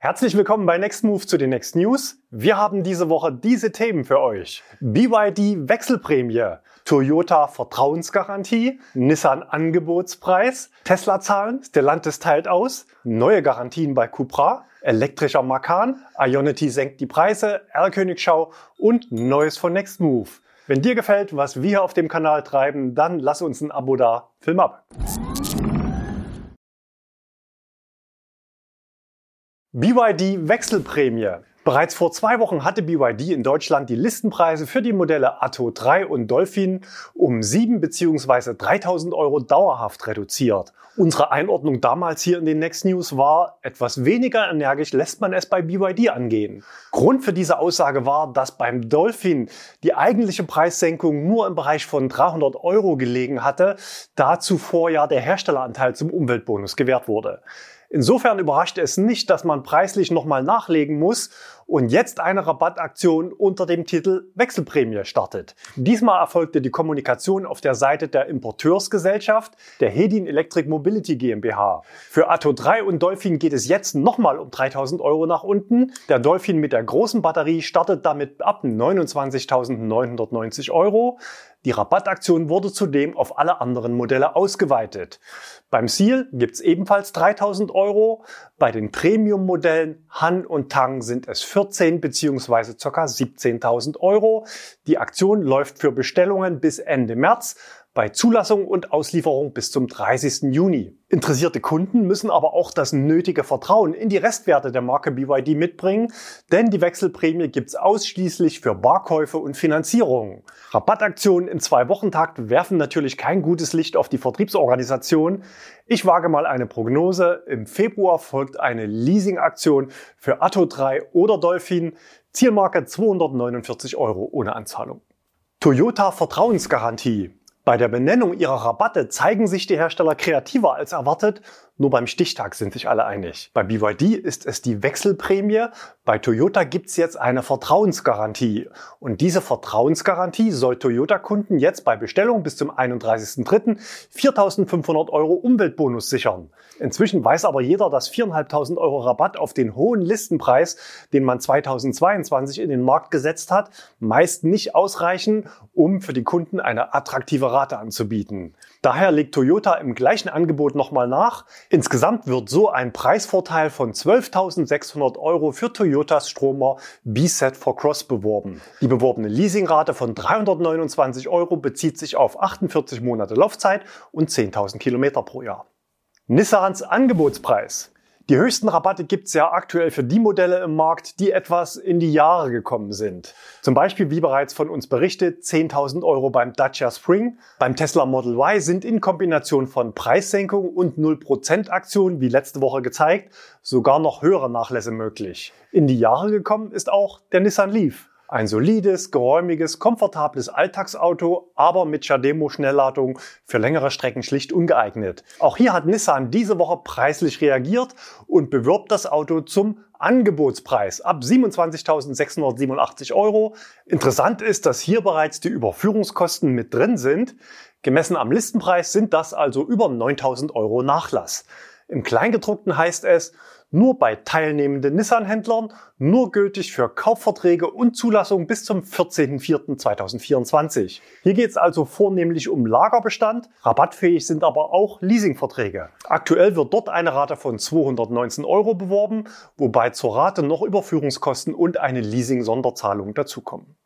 Herzlich willkommen bei Next Move zu den Next News. Wir haben diese Woche diese Themen für euch. BYD Wechselprämie, Toyota Vertrauensgarantie, Nissan Angebotspreis, Tesla Zahlen, Stellantis teilt aus, neue Garantien bei Cupra, elektrischer Macan, Ionity senkt die Preise, R-Königschau und Neues von Next Move. Wenn dir gefällt, was wir auf dem Kanal treiben, dann lass uns ein Abo da. Film ab. BYD Wechselprämie. Bereits vor zwei Wochen hatte BYD in Deutschland die Listenpreise für die Modelle Atto 3 und Dolphin um 7 bzw. 3000 Euro dauerhaft reduziert. Unsere Einordnung damals hier in den Next News war, etwas weniger energisch lässt man es bei BYD angehen. Grund für diese Aussage war, dass beim Dolphin die eigentliche Preissenkung nur im Bereich von 300 Euro gelegen hatte, da zuvor ja der Herstelleranteil zum Umweltbonus gewährt wurde. Insofern überrascht es nicht, dass man preislich nochmal nachlegen muss und jetzt eine Rabattaktion unter dem Titel Wechselprämie startet. Diesmal erfolgte die Kommunikation auf der Seite der Importeursgesellschaft der Hedin Electric Mobility GmbH. Für Atto 3 und Dolphin geht es jetzt nochmal um 3000 Euro nach unten. Der Dolphin mit der großen Batterie startet damit ab 29.990 Euro. Die Rabattaktion wurde zudem auf alle anderen Modelle ausgeweitet. Beim Seal gibt's ebenfalls 3000 Euro. Bei den Premium-Modellen Han und Tang sind es 14 bzw. ca. 17.000 Euro. Die Aktion läuft für Bestellungen bis Ende März bei Zulassung und Auslieferung bis zum 30. Juni. Interessierte Kunden müssen aber auch das nötige Vertrauen in die Restwerte der Marke BYD mitbringen, denn die Wechselprämie gibt's ausschließlich für Barkäufe und Finanzierungen. Rabattaktionen in zwei Wochentakt werfen natürlich kein gutes Licht auf die Vertriebsorganisation. Ich wage mal eine Prognose. Im Februar folgt eine Leasingaktion für Atto 3 oder Dolphin. Zielmarke 249 Euro ohne Anzahlung. Toyota Vertrauensgarantie. Bei der Benennung ihrer Rabatte zeigen sich die Hersteller kreativer als erwartet nur beim Stichtag sind sich alle einig. Bei BYD ist es die Wechselprämie. Bei Toyota gibt's jetzt eine Vertrauensgarantie. Und diese Vertrauensgarantie soll Toyota-Kunden jetzt bei Bestellung bis zum 31.03. 4.500 Euro Umweltbonus sichern. Inzwischen weiß aber jeder, dass 4.500 Euro Rabatt auf den hohen Listenpreis, den man 2022 in den Markt gesetzt hat, meist nicht ausreichen, um für die Kunden eine attraktive Rate anzubieten. Daher legt Toyota im gleichen Angebot nochmal nach. Insgesamt wird so ein Preisvorteil von 12.600 Euro für Toyotas Stromer B-Set for Cross beworben. Die beworbene Leasingrate von 329 Euro bezieht sich auf 48 Monate Laufzeit und 10.000 Kilometer pro Jahr. Nissans Angebotspreis. Die höchsten Rabatte gibt's ja aktuell für die Modelle im Markt, die etwas in die Jahre gekommen sind. Zum Beispiel, wie bereits von uns berichtet, 10.000 Euro beim Dacia Spring. Beim Tesla Model Y sind in Kombination von Preissenkung und 0% Aktion, wie letzte Woche gezeigt, sogar noch höhere Nachlässe möglich. In die Jahre gekommen ist auch der Nissan Leaf. Ein solides, geräumiges, komfortables Alltagsauto, aber mit Chademo-Schnellladung für längere Strecken schlicht ungeeignet. Auch hier hat Nissan diese Woche preislich reagiert und bewirbt das Auto zum Angebotspreis ab 27.687 Euro. Interessant ist, dass hier bereits die Überführungskosten mit drin sind. Gemessen am Listenpreis sind das also über 9.000 Euro Nachlass. Im Kleingedruckten heißt es, nur bei teilnehmenden Nissan-Händlern, nur gültig für Kaufverträge und Zulassung bis zum 14.04.2024. Hier geht es also vornehmlich um Lagerbestand, rabattfähig sind aber auch Leasingverträge. Aktuell wird dort eine Rate von 219 Euro beworben, wobei zur Rate noch Überführungskosten und eine Leasing-Sonderzahlung dazukommen.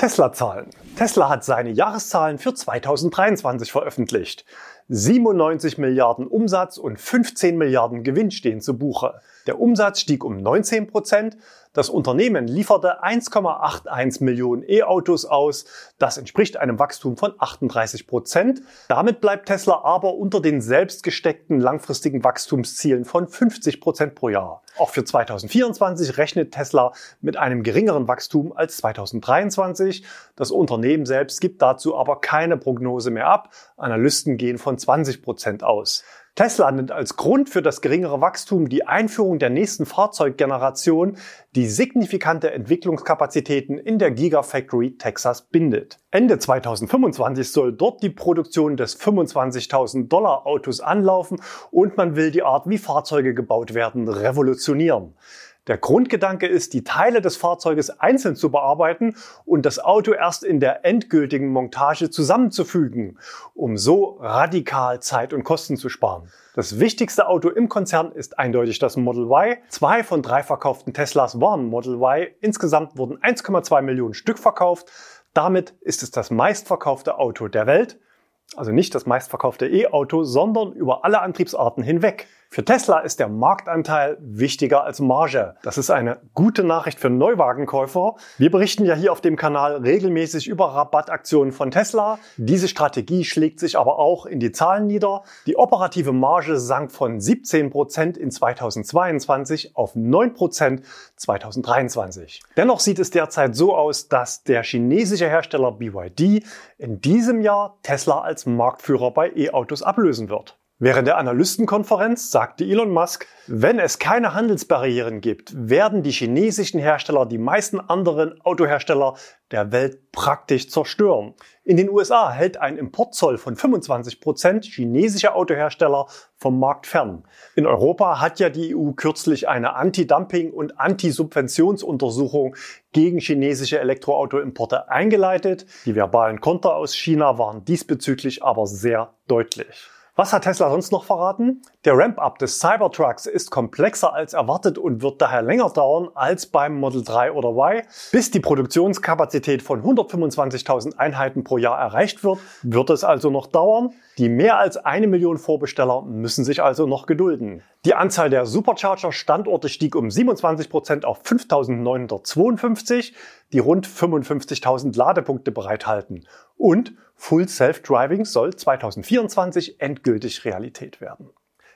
Tesla-Zahlen. Tesla hat seine Jahreszahlen für 2023 veröffentlicht. 97 Milliarden Umsatz und 15 Milliarden Gewinn stehen zu Buche. Der Umsatz stieg um 19 Prozent. Das Unternehmen lieferte 1,81 Millionen E-Autos aus. Das entspricht einem Wachstum von 38 Prozent. Damit bleibt Tesla aber unter den selbst gesteckten langfristigen Wachstumszielen von 50 Prozent pro Jahr. Auch für 2024 rechnet Tesla mit einem geringeren Wachstum als 2023. Das Unternehmen selbst gibt dazu aber keine Prognose mehr ab. Analysten gehen von 20 Prozent aus. Tesla nennt als Grund für das geringere Wachstum die Einführung der nächsten Fahrzeuggeneration, die signifikante Entwicklungskapazitäten in der Gigafactory Texas bindet. Ende 2025 soll dort die Produktion des 25.000 Dollar Autos anlaufen und man will die Art, wie Fahrzeuge gebaut werden, revolutionieren. Der Grundgedanke ist, die Teile des Fahrzeuges einzeln zu bearbeiten und das Auto erst in der endgültigen Montage zusammenzufügen, um so radikal Zeit und Kosten zu sparen. Das wichtigste Auto im Konzern ist eindeutig das Model Y. Zwei von drei verkauften Teslas waren Model Y. Insgesamt wurden 1,2 Millionen Stück verkauft. Damit ist es das meistverkaufte Auto der Welt. Also nicht das meistverkaufte E-Auto, sondern über alle Antriebsarten hinweg. Für Tesla ist der Marktanteil wichtiger als Marge. Das ist eine gute Nachricht für Neuwagenkäufer. Wir berichten ja hier auf dem Kanal regelmäßig über Rabattaktionen von Tesla. Diese Strategie schlägt sich aber auch in die Zahlen nieder. Die operative Marge sank von 17 Prozent in 2022 auf 9 Prozent 2023. Dennoch sieht es derzeit so aus, dass der chinesische Hersteller BYD in diesem Jahr Tesla als Marktführer bei E-Autos ablösen wird. Während der Analystenkonferenz sagte Elon Musk, wenn es keine Handelsbarrieren gibt, werden die chinesischen Hersteller die meisten anderen Autohersteller der Welt praktisch zerstören. In den USA hält ein Importzoll von 25 Prozent chinesische Autohersteller vom Markt fern. In Europa hat ja die EU kürzlich eine Anti-Dumping- und Anti-Subventionsuntersuchung gegen chinesische Elektroautoimporte eingeleitet. Die verbalen Konter aus China waren diesbezüglich aber sehr deutlich. Was hat Tesla sonst noch verraten? Der Ramp-up des Cybertrucks ist komplexer als erwartet und wird daher länger dauern als beim Model 3 oder Y. Bis die Produktionskapazität von 125.000 Einheiten pro Jahr erreicht wird, wird es also noch dauern. Die mehr als eine Million Vorbesteller müssen sich also noch gedulden. Die Anzahl der Supercharger-Standorte stieg um 27 Prozent auf 5.952, die rund 55.000 Ladepunkte bereithalten. Und Full Self-Driving soll 2024 endgültig Realität werden.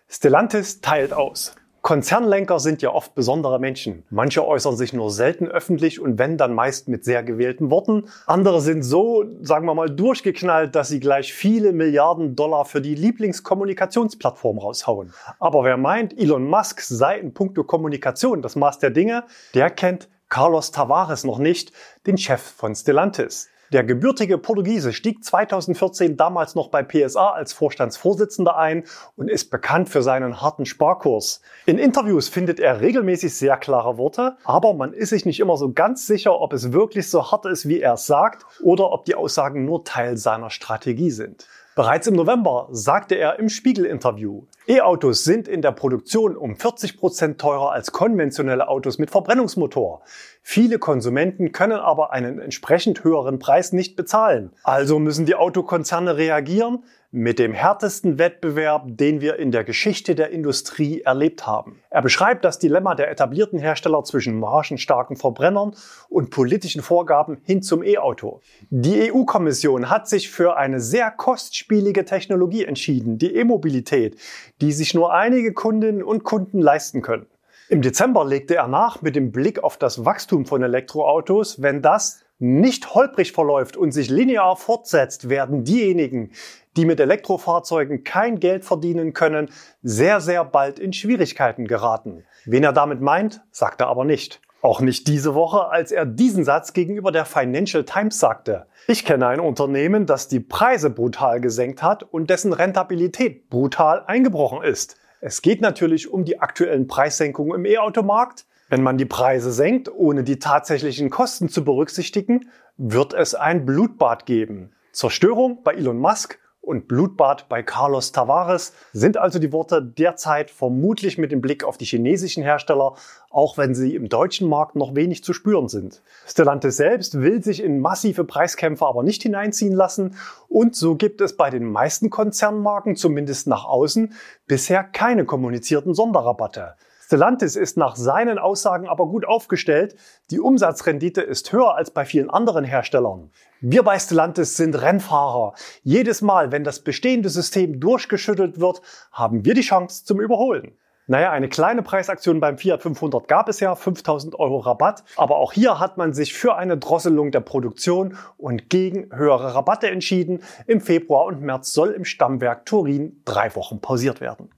Stellantis teilt aus. Konzernlenker sind ja oft besondere Menschen. Manche äußern sich nur selten öffentlich und wenn dann meist mit sehr gewählten Worten. Andere sind so, sagen wir mal, durchgeknallt, dass sie gleich viele Milliarden Dollar für die Lieblingskommunikationsplattform raushauen. Aber wer meint, Elon Musk sei in puncto Kommunikation das Maß der Dinge, der kennt Carlos Tavares noch nicht, den Chef von Stellantis. Der gebürtige Portugiese stieg 2014 damals noch bei PSA als Vorstandsvorsitzender ein und ist bekannt für seinen harten Sparkurs. In Interviews findet er regelmäßig sehr klare Worte, aber man ist sich nicht immer so ganz sicher, ob es wirklich so hart ist, wie er es sagt, oder ob die Aussagen nur Teil seiner Strategie sind. Bereits im November sagte er im Spiegel-Interview, E-Autos sind in der Produktion um 40 Prozent teurer als konventionelle Autos mit Verbrennungsmotor. Viele Konsumenten können aber einen entsprechend höheren Preis nicht bezahlen. Also müssen die Autokonzerne reagieren mit dem härtesten Wettbewerb, den wir in der Geschichte der Industrie erlebt haben. Er beschreibt das Dilemma der etablierten Hersteller zwischen margenstarken Verbrennern und politischen Vorgaben hin zum E-Auto. Die EU-Kommission hat sich für eine sehr kostspielige Technologie entschieden, die E-Mobilität, die sich nur einige Kundinnen und Kunden leisten können. Im Dezember legte er nach mit dem Blick auf das Wachstum von Elektroautos. Wenn das nicht holprig verläuft und sich linear fortsetzt, werden diejenigen, die mit Elektrofahrzeugen kein Geld verdienen können, sehr, sehr bald in Schwierigkeiten geraten. Wen er damit meint, sagt er aber nicht. Auch nicht diese Woche, als er diesen Satz gegenüber der Financial Times sagte. Ich kenne ein Unternehmen, das die Preise brutal gesenkt hat und dessen Rentabilität brutal eingebrochen ist. Es geht natürlich um die aktuellen Preissenkungen im E-Automarkt. Wenn man die Preise senkt, ohne die tatsächlichen Kosten zu berücksichtigen, wird es ein Blutbad geben. Zerstörung bei Elon Musk und Blutbad bei Carlos Tavares sind also die Worte derzeit vermutlich mit dem Blick auf die chinesischen Hersteller, auch wenn sie im deutschen Markt noch wenig zu spüren sind. Stellantis selbst will sich in massive Preiskämpfe aber nicht hineinziehen lassen und so gibt es bei den meisten Konzernmarken, zumindest nach außen, bisher keine kommunizierten Sonderrabatte. Stellantis ist nach seinen Aussagen aber gut aufgestellt. Die Umsatzrendite ist höher als bei vielen anderen Herstellern. Wir bei Stellantis sind Rennfahrer. Jedes Mal, wenn das bestehende System durchgeschüttelt wird, haben wir die Chance zum Überholen. Naja, eine kleine Preisaktion beim Fiat 500 gab es ja, 5000 Euro Rabatt. Aber auch hier hat man sich für eine Drosselung der Produktion und gegen höhere Rabatte entschieden. Im Februar und März soll im Stammwerk Turin drei Wochen pausiert werden.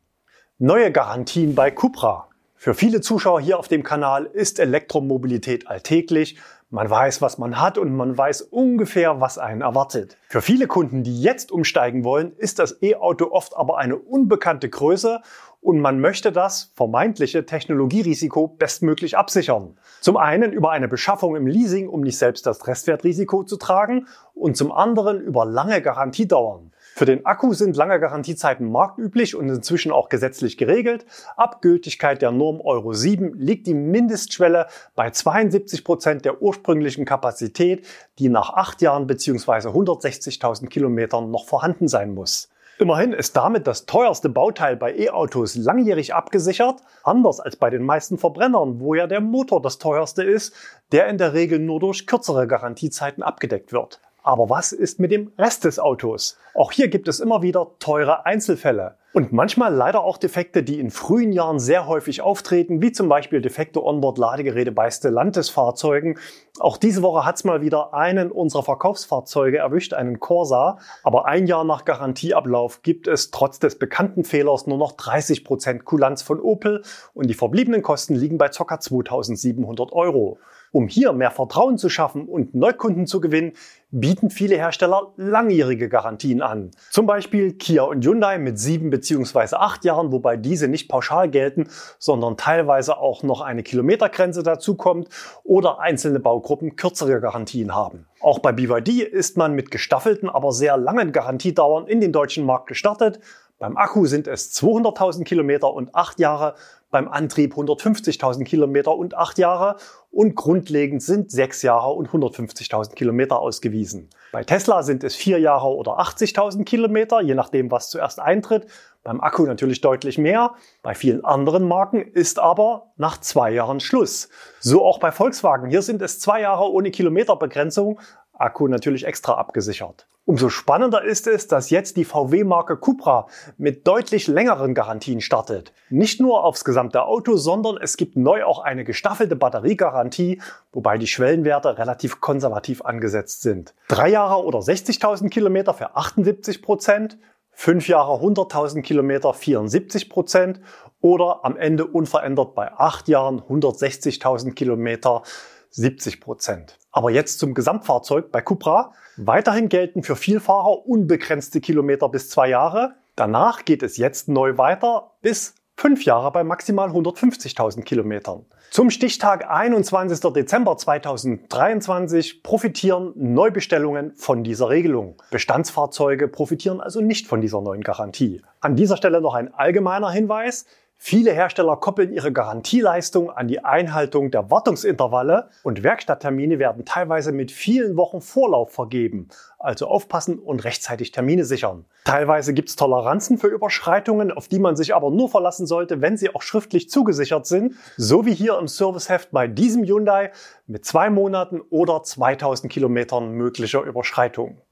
Neue Garantien bei Cupra. Für viele Zuschauer hier auf dem Kanal ist Elektromobilität alltäglich. Man weiß, was man hat und man weiß ungefähr, was einen erwartet. Für viele Kunden, die jetzt umsteigen wollen, ist das E-Auto oft aber eine unbekannte Größe und man möchte das vermeintliche Technologierisiko bestmöglich absichern. Zum einen über eine Beschaffung im Leasing, um nicht selbst das Restwertrisiko zu tragen und zum anderen über lange Garantiedauern. Für den Akku sind lange Garantiezeiten marktüblich und inzwischen auch gesetzlich geregelt. Ab Gültigkeit der Norm Euro 7 liegt die Mindestschwelle bei 72 Prozent der ursprünglichen Kapazität, die nach acht Jahren bzw. 160.000 Kilometern noch vorhanden sein muss. Immerhin ist damit das teuerste Bauteil bei E-Autos langjährig abgesichert, anders als bei den meisten Verbrennern, wo ja der Motor das teuerste ist, der in der Regel nur durch kürzere Garantiezeiten abgedeckt wird. Aber was ist mit dem Rest des Autos? Auch hier gibt es immer wieder teure Einzelfälle. Und manchmal leider auch Defekte, die in frühen Jahren sehr häufig auftreten, wie zum Beispiel defekte Onboard-Ladegeräte bei Stellantis-Fahrzeugen. Auch diese Woche hat es mal wieder einen unserer Verkaufsfahrzeuge erwischt, einen Corsa. Aber ein Jahr nach Garantieablauf gibt es trotz des bekannten Fehlers nur noch 30 Prozent Kulanz von Opel und die verbliebenen Kosten liegen bei ca. 2700 Euro. Um hier mehr Vertrauen zu schaffen und Neukunden zu gewinnen, bieten viele Hersteller langjährige Garantien an. Zum Beispiel Kia und Hyundai mit sieben bzw. acht Jahren, wobei diese nicht pauschal gelten, sondern teilweise auch noch eine Kilometergrenze dazukommt oder einzelne Baugruppen kürzere Garantien haben. Auch bei BYD ist man mit gestaffelten, aber sehr langen Garantiedauern in den deutschen Markt gestartet. Beim Akku sind es 200.000 Kilometer und acht Jahre beim Antrieb 150.000 Kilometer und acht Jahre und grundlegend sind sechs Jahre und 150.000 Kilometer ausgewiesen. Bei Tesla sind es vier Jahre oder 80.000 Kilometer, je nachdem, was zuerst eintritt. Beim Akku natürlich deutlich mehr. Bei vielen anderen Marken ist aber nach zwei Jahren Schluss. So auch bei Volkswagen. Hier sind es zwei Jahre ohne Kilometerbegrenzung. Akku natürlich extra abgesichert. Umso spannender ist es, dass jetzt die VW-Marke Cupra mit deutlich längeren Garantien startet. Nicht nur aufs gesamte Auto, sondern es gibt neu auch eine gestaffelte Batteriegarantie, wobei die Schwellenwerte relativ konservativ angesetzt sind. Drei Jahre oder 60.000 Kilometer für 78 Prozent, fünf Jahre 100.000 Kilometer 74 Prozent oder am Ende unverändert bei acht Jahren 160.000 Kilometer 70 Prozent. Aber jetzt zum Gesamtfahrzeug bei Cupra. Weiterhin gelten für Vielfahrer unbegrenzte Kilometer bis zwei Jahre. Danach geht es jetzt neu weiter bis fünf Jahre bei maximal 150.000 Kilometern. Zum Stichtag 21. Dezember 2023 profitieren Neubestellungen von dieser Regelung. Bestandsfahrzeuge profitieren also nicht von dieser neuen Garantie. An dieser Stelle noch ein allgemeiner Hinweis. Viele Hersteller koppeln ihre Garantieleistung an die Einhaltung der Wartungsintervalle und Werkstatttermine werden teilweise mit vielen Wochen Vorlauf vergeben. Also aufpassen und rechtzeitig Termine sichern. Teilweise gibt es Toleranzen für Überschreitungen, auf die man sich aber nur verlassen sollte, wenn sie auch schriftlich zugesichert sind. So wie hier im Serviceheft bei diesem Hyundai mit zwei Monaten oder 2000 Kilometern möglicher Überschreitung.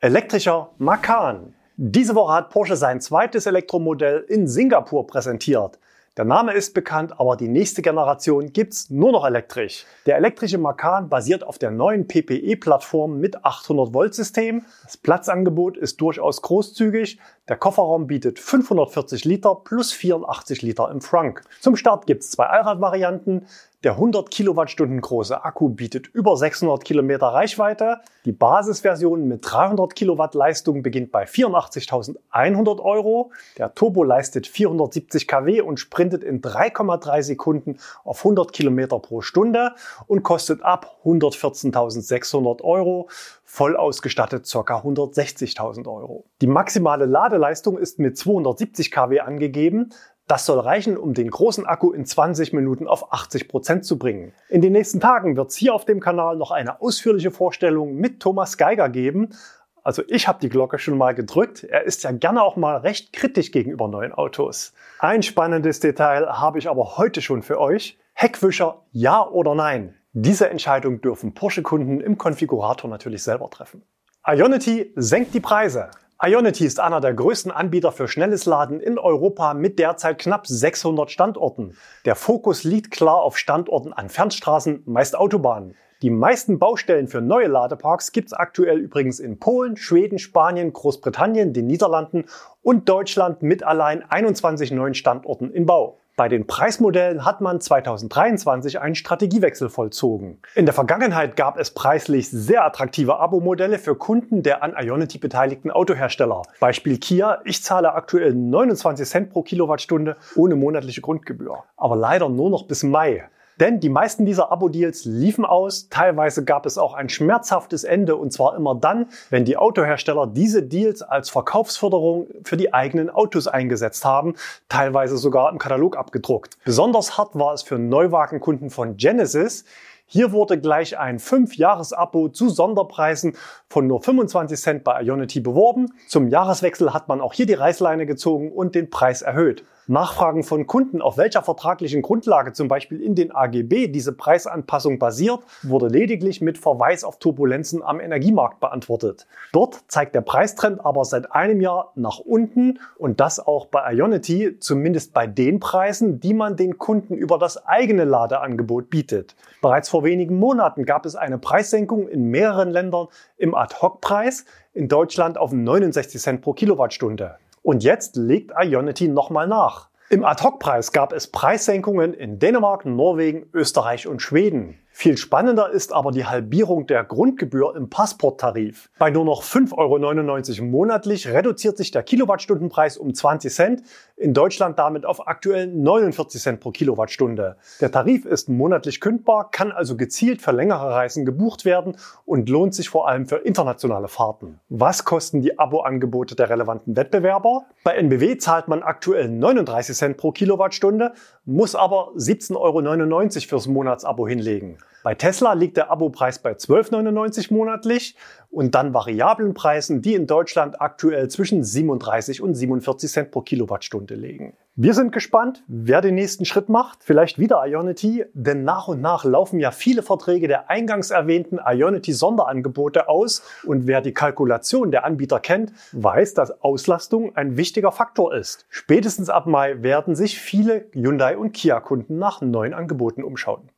Elektrischer Makan. Diese Woche hat Porsche sein zweites Elektromodell in Singapur präsentiert. Der Name ist bekannt, aber die nächste Generation gibt's nur noch elektrisch. Der elektrische Macan basiert auf der neuen PPE-Plattform mit 800 Volt System. Das Platzangebot ist durchaus großzügig. Der Kofferraum bietet 540 Liter plus 84 Liter im Frunk. Zum Start gibt's zwei Allradvarianten. Der 100 Kilowattstunden große Akku bietet über 600 Kilometer Reichweite. Die Basisversion mit 300 Kilowatt Leistung beginnt bei 84.100 Euro. Der Turbo leistet 470 kW und sprintet in 3,3 Sekunden auf 100 Kilometer pro Stunde und kostet ab 114.600 Euro. Voll ausgestattet ca. 160.000 Euro. Die maximale Ladeleistung ist mit 270 kW angegeben. Das soll reichen, um den großen Akku in 20 Minuten auf 80 Prozent zu bringen. In den nächsten Tagen wird es hier auf dem Kanal noch eine ausführliche Vorstellung mit Thomas Geiger geben. Also ich habe die Glocke schon mal gedrückt. Er ist ja gerne auch mal recht kritisch gegenüber neuen Autos. Ein spannendes Detail habe ich aber heute schon für euch. Heckwischer, ja oder nein? Diese Entscheidung dürfen Porsche-Kunden im Konfigurator natürlich selber treffen. Ionity senkt die Preise. Ionity ist einer der größten Anbieter für schnelles Laden in Europa mit derzeit knapp 600 Standorten. Der Fokus liegt klar auf Standorten an Fernstraßen, meist Autobahnen. Die meisten Baustellen für neue Ladeparks gibt es aktuell übrigens in Polen, Schweden, Spanien, Großbritannien, den Niederlanden und Deutschland mit allein 21 neuen Standorten im Bau. Bei den Preismodellen hat man 2023 einen Strategiewechsel vollzogen. In der Vergangenheit gab es preislich sehr attraktive Abo-Modelle für Kunden der an Ionity beteiligten Autohersteller. Beispiel Kia, ich zahle aktuell 29 Cent pro Kilowattstunde ohne monatliche Grundgebühr. Aber leider nur noch bis Mai. Denn die meisten dieser Abo-Deals liefen aus. Teilweise gab es auch ein schmerzhaftes Ende und zwar immer dann, wenn die Autohersteller diese Deals als Verkaufsförderung für die eigenen Autos eingesetzt haben, teilweise sogar im Katalog abgedruckt. Besonders hart war es für Neuwagenkunden von Genesis, hier wurde gleich ein 5-Jahres-Abo zu Sonderpreisen von nur 25 Cent bei Ionity beworben. Zum Jahreswechsel hat man auch hier die Reißleine gezogen und den Preis erhöht. Nachfragen von Kunden, auf welcher vertraglichen Grundlage zum Beispiel in den AGB diese Preisanpassung basiert, wurde lediglich mit Verweis auf Turbulenzen am Energiemarkt beantwortet. Dort zeigt der Preistrend aber seit einem Jahr nach unten und das auch bei Ionity, zumindest bei den Preisen, die man den Kunden über das eigene Ladeangebot bietet. Bereits vor wenigen Monaten gab es eine Preissenkung in mehreren Ländern im Ad-Hoc-Preis, in Deutschland auf 69 Cent pro Kilowattstunde. Und jetzt legt Ionity nochmal nach. Im Ad-Hoc-Preis gab es Preissenkungen in Dänemark, Norwegen, Österreich und Schweden. Viel spannender ist aber die Halbierung der Grundgebühr im Passporttarif. Bei nur noch 5,99 Euro monatlich reduziert sich der Kilowattstundenpreis um 20 Cent, in Deutschland damit auf aktuell 49 Cent pro Kilowattstunde. Der Tarif ist monatlich kündbar, kann also gezielt für längere Reisen gebucht werden und lohnt sich vor allem für internationale Fahrten. Was kosten die Abo-Angebote der relevanten Wettbewerber? Bei NBW zahlt man aktuell 39 Cent pro Kilowattstunde, muss aber 17,99 Euro fürs Monatsabo hinlegen. Bei Tesla liegt der Abopreis bei 12,99 monatlich und dann variablen Preisen, die in Deutschland aktuell zwischen 37 und 47 Cent pro Kilowattstunde liegen. Wir sind gespannt, wer den nächsten Schritt macht. Vielleicht wieder Ionity, denn nach und nach laufen ja viele Verträge der eingangs erwähnten Ionity Sonderangebote aus und wer die Kalkulation der Anbieter kennt, weiß, dass Auslastung ein wichtiger Faktor ist. Spätestens ab Mai werden sich viele Hyundai und Kia Kunden nach neuen Angeboten umschauen.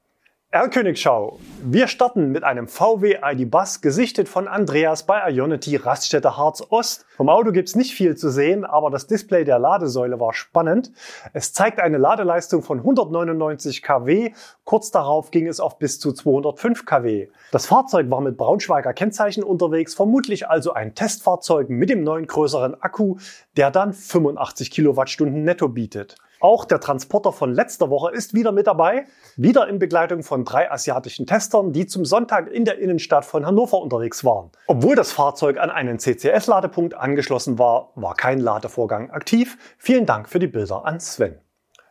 R-Königschau. Wir starten mit einem VW ID Bus, gesichtet von Andreas bei Ionity Raststätte Harz Ost. Vom Auto gibt's nicht viel zu sehen, aber das Display der Ladesäule war spannend. Es zeigt eine Ladeleistung von 199 kW. Kurz darauf ging es auf bis zu 205 kW. Das Fahrzeug war mit Braunschweiger Kennzeichen unterwegs, vermutlich also ein Testfahrzeug mit dem neuen größeren Akku, der dann 85 Kilowattstunden netto bietet. Auch der Transporter von letzter Woche ist wieder mit dabei, wieder in Begleitung von drei asiatischen Testern, die zum Sonntag in der Innenstadt von Hannover unterwegs waren. Obwohl das Fahrzeug an einen CCS-Ladepunkt angeschlossen war, war kein Ladevorgang aktiv. Vielen Dank für die Bilder an Sven.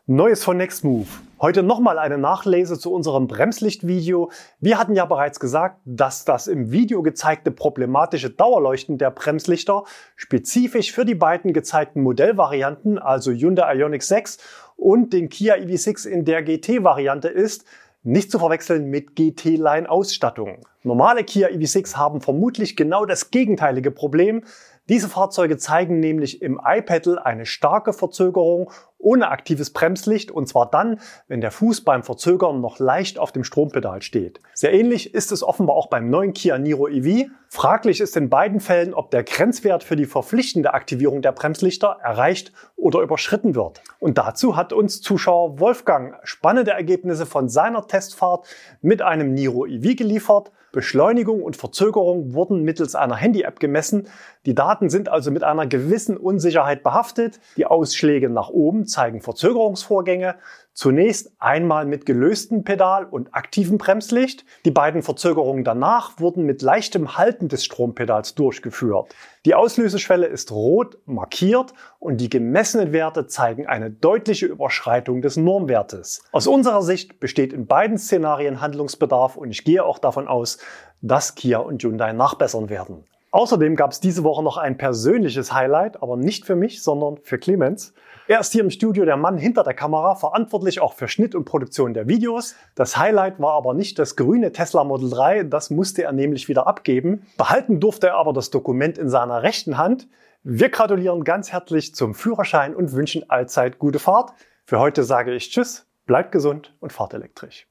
Neues von Nextmove. Heute nochmal eine Nachlese zu unserem Bremslichtvideo. Wir hatten ja bereits gesagt, dass das im Video gezeigte problematische Dauerleuchten der Bremslichter spezifisch für die beiden gezeigten Modellvarianten, also Hyundai Ioniq 6 und den Kia EV6 in der GT-Variante ist, nicht zu verwechseln mit GT-Line-Ausstattung. Normale Kia EV6 haben vermutlich genau das gegenteilige Problem. Diese Fahrzeuge zeigen nämlich im iPedal eine starke Verzögerung ohne aktives Bremslicht und zwar dann, wenn der Fuß beim Verzögern noch leicht auf dem Strompedal steht. Sehr ähnlich ist es offenbar auch beim neuen Kia Niro EV. Fraglich ist in beiden Fällen, ob der Grenzwert für die verpflichtende Aktivierung der Bremslichter erreicht oder überschritten wird. Und dazu hat uns Zuschauer Wolfgang spannende Ergebnisse von seiner Testfahrt mit einem Niro EV geliefert. Beschleunigung und Verzögerung wurden mittels einer Handy-App gemessen. Die Daten sind also mit einer gewissen Unsicherheit behaftet. Die Ausschläge nach oben zeigen Verzögerungsvorgänge. Zunächst einmal mit gelöstem Pedal und aktivem Bremslicht. Die beiden Verzögerungen danach wurden mit leichtem Halten des Strompedals durchgeführt. Die Auslöseschwelle ist rot markiert und die gemessenen Werte zeigen eine deutliche Überschreitung des Normwertes. Aus unserer Sicht besteht in beiden Szenarien Handlungsbedarf und ich gehe auch davon aus, dass Kia und Hyundai nachbessern werden. Außerdem gab es diese Woche noch ein persönliches Highlight, aber nicht für mich, sondern für Clemens. Er ist hier im Studio der Mann hinter der Kamera, verantwortlich auch für Schnitt und Produktion der Videos. Das Highlight war aber nicht das grüne Tesla Model 3, das musste er nämlich wieder abgeben. Behalten durfte er aber das Dokument in seiner rechten Hand. Wir gratulieren ganz herzlich zum Führerschein und wünschen allzeit gute Fahrt. Für heute sage ich Tschüss, bleibt gesund und fahrt elektrisch.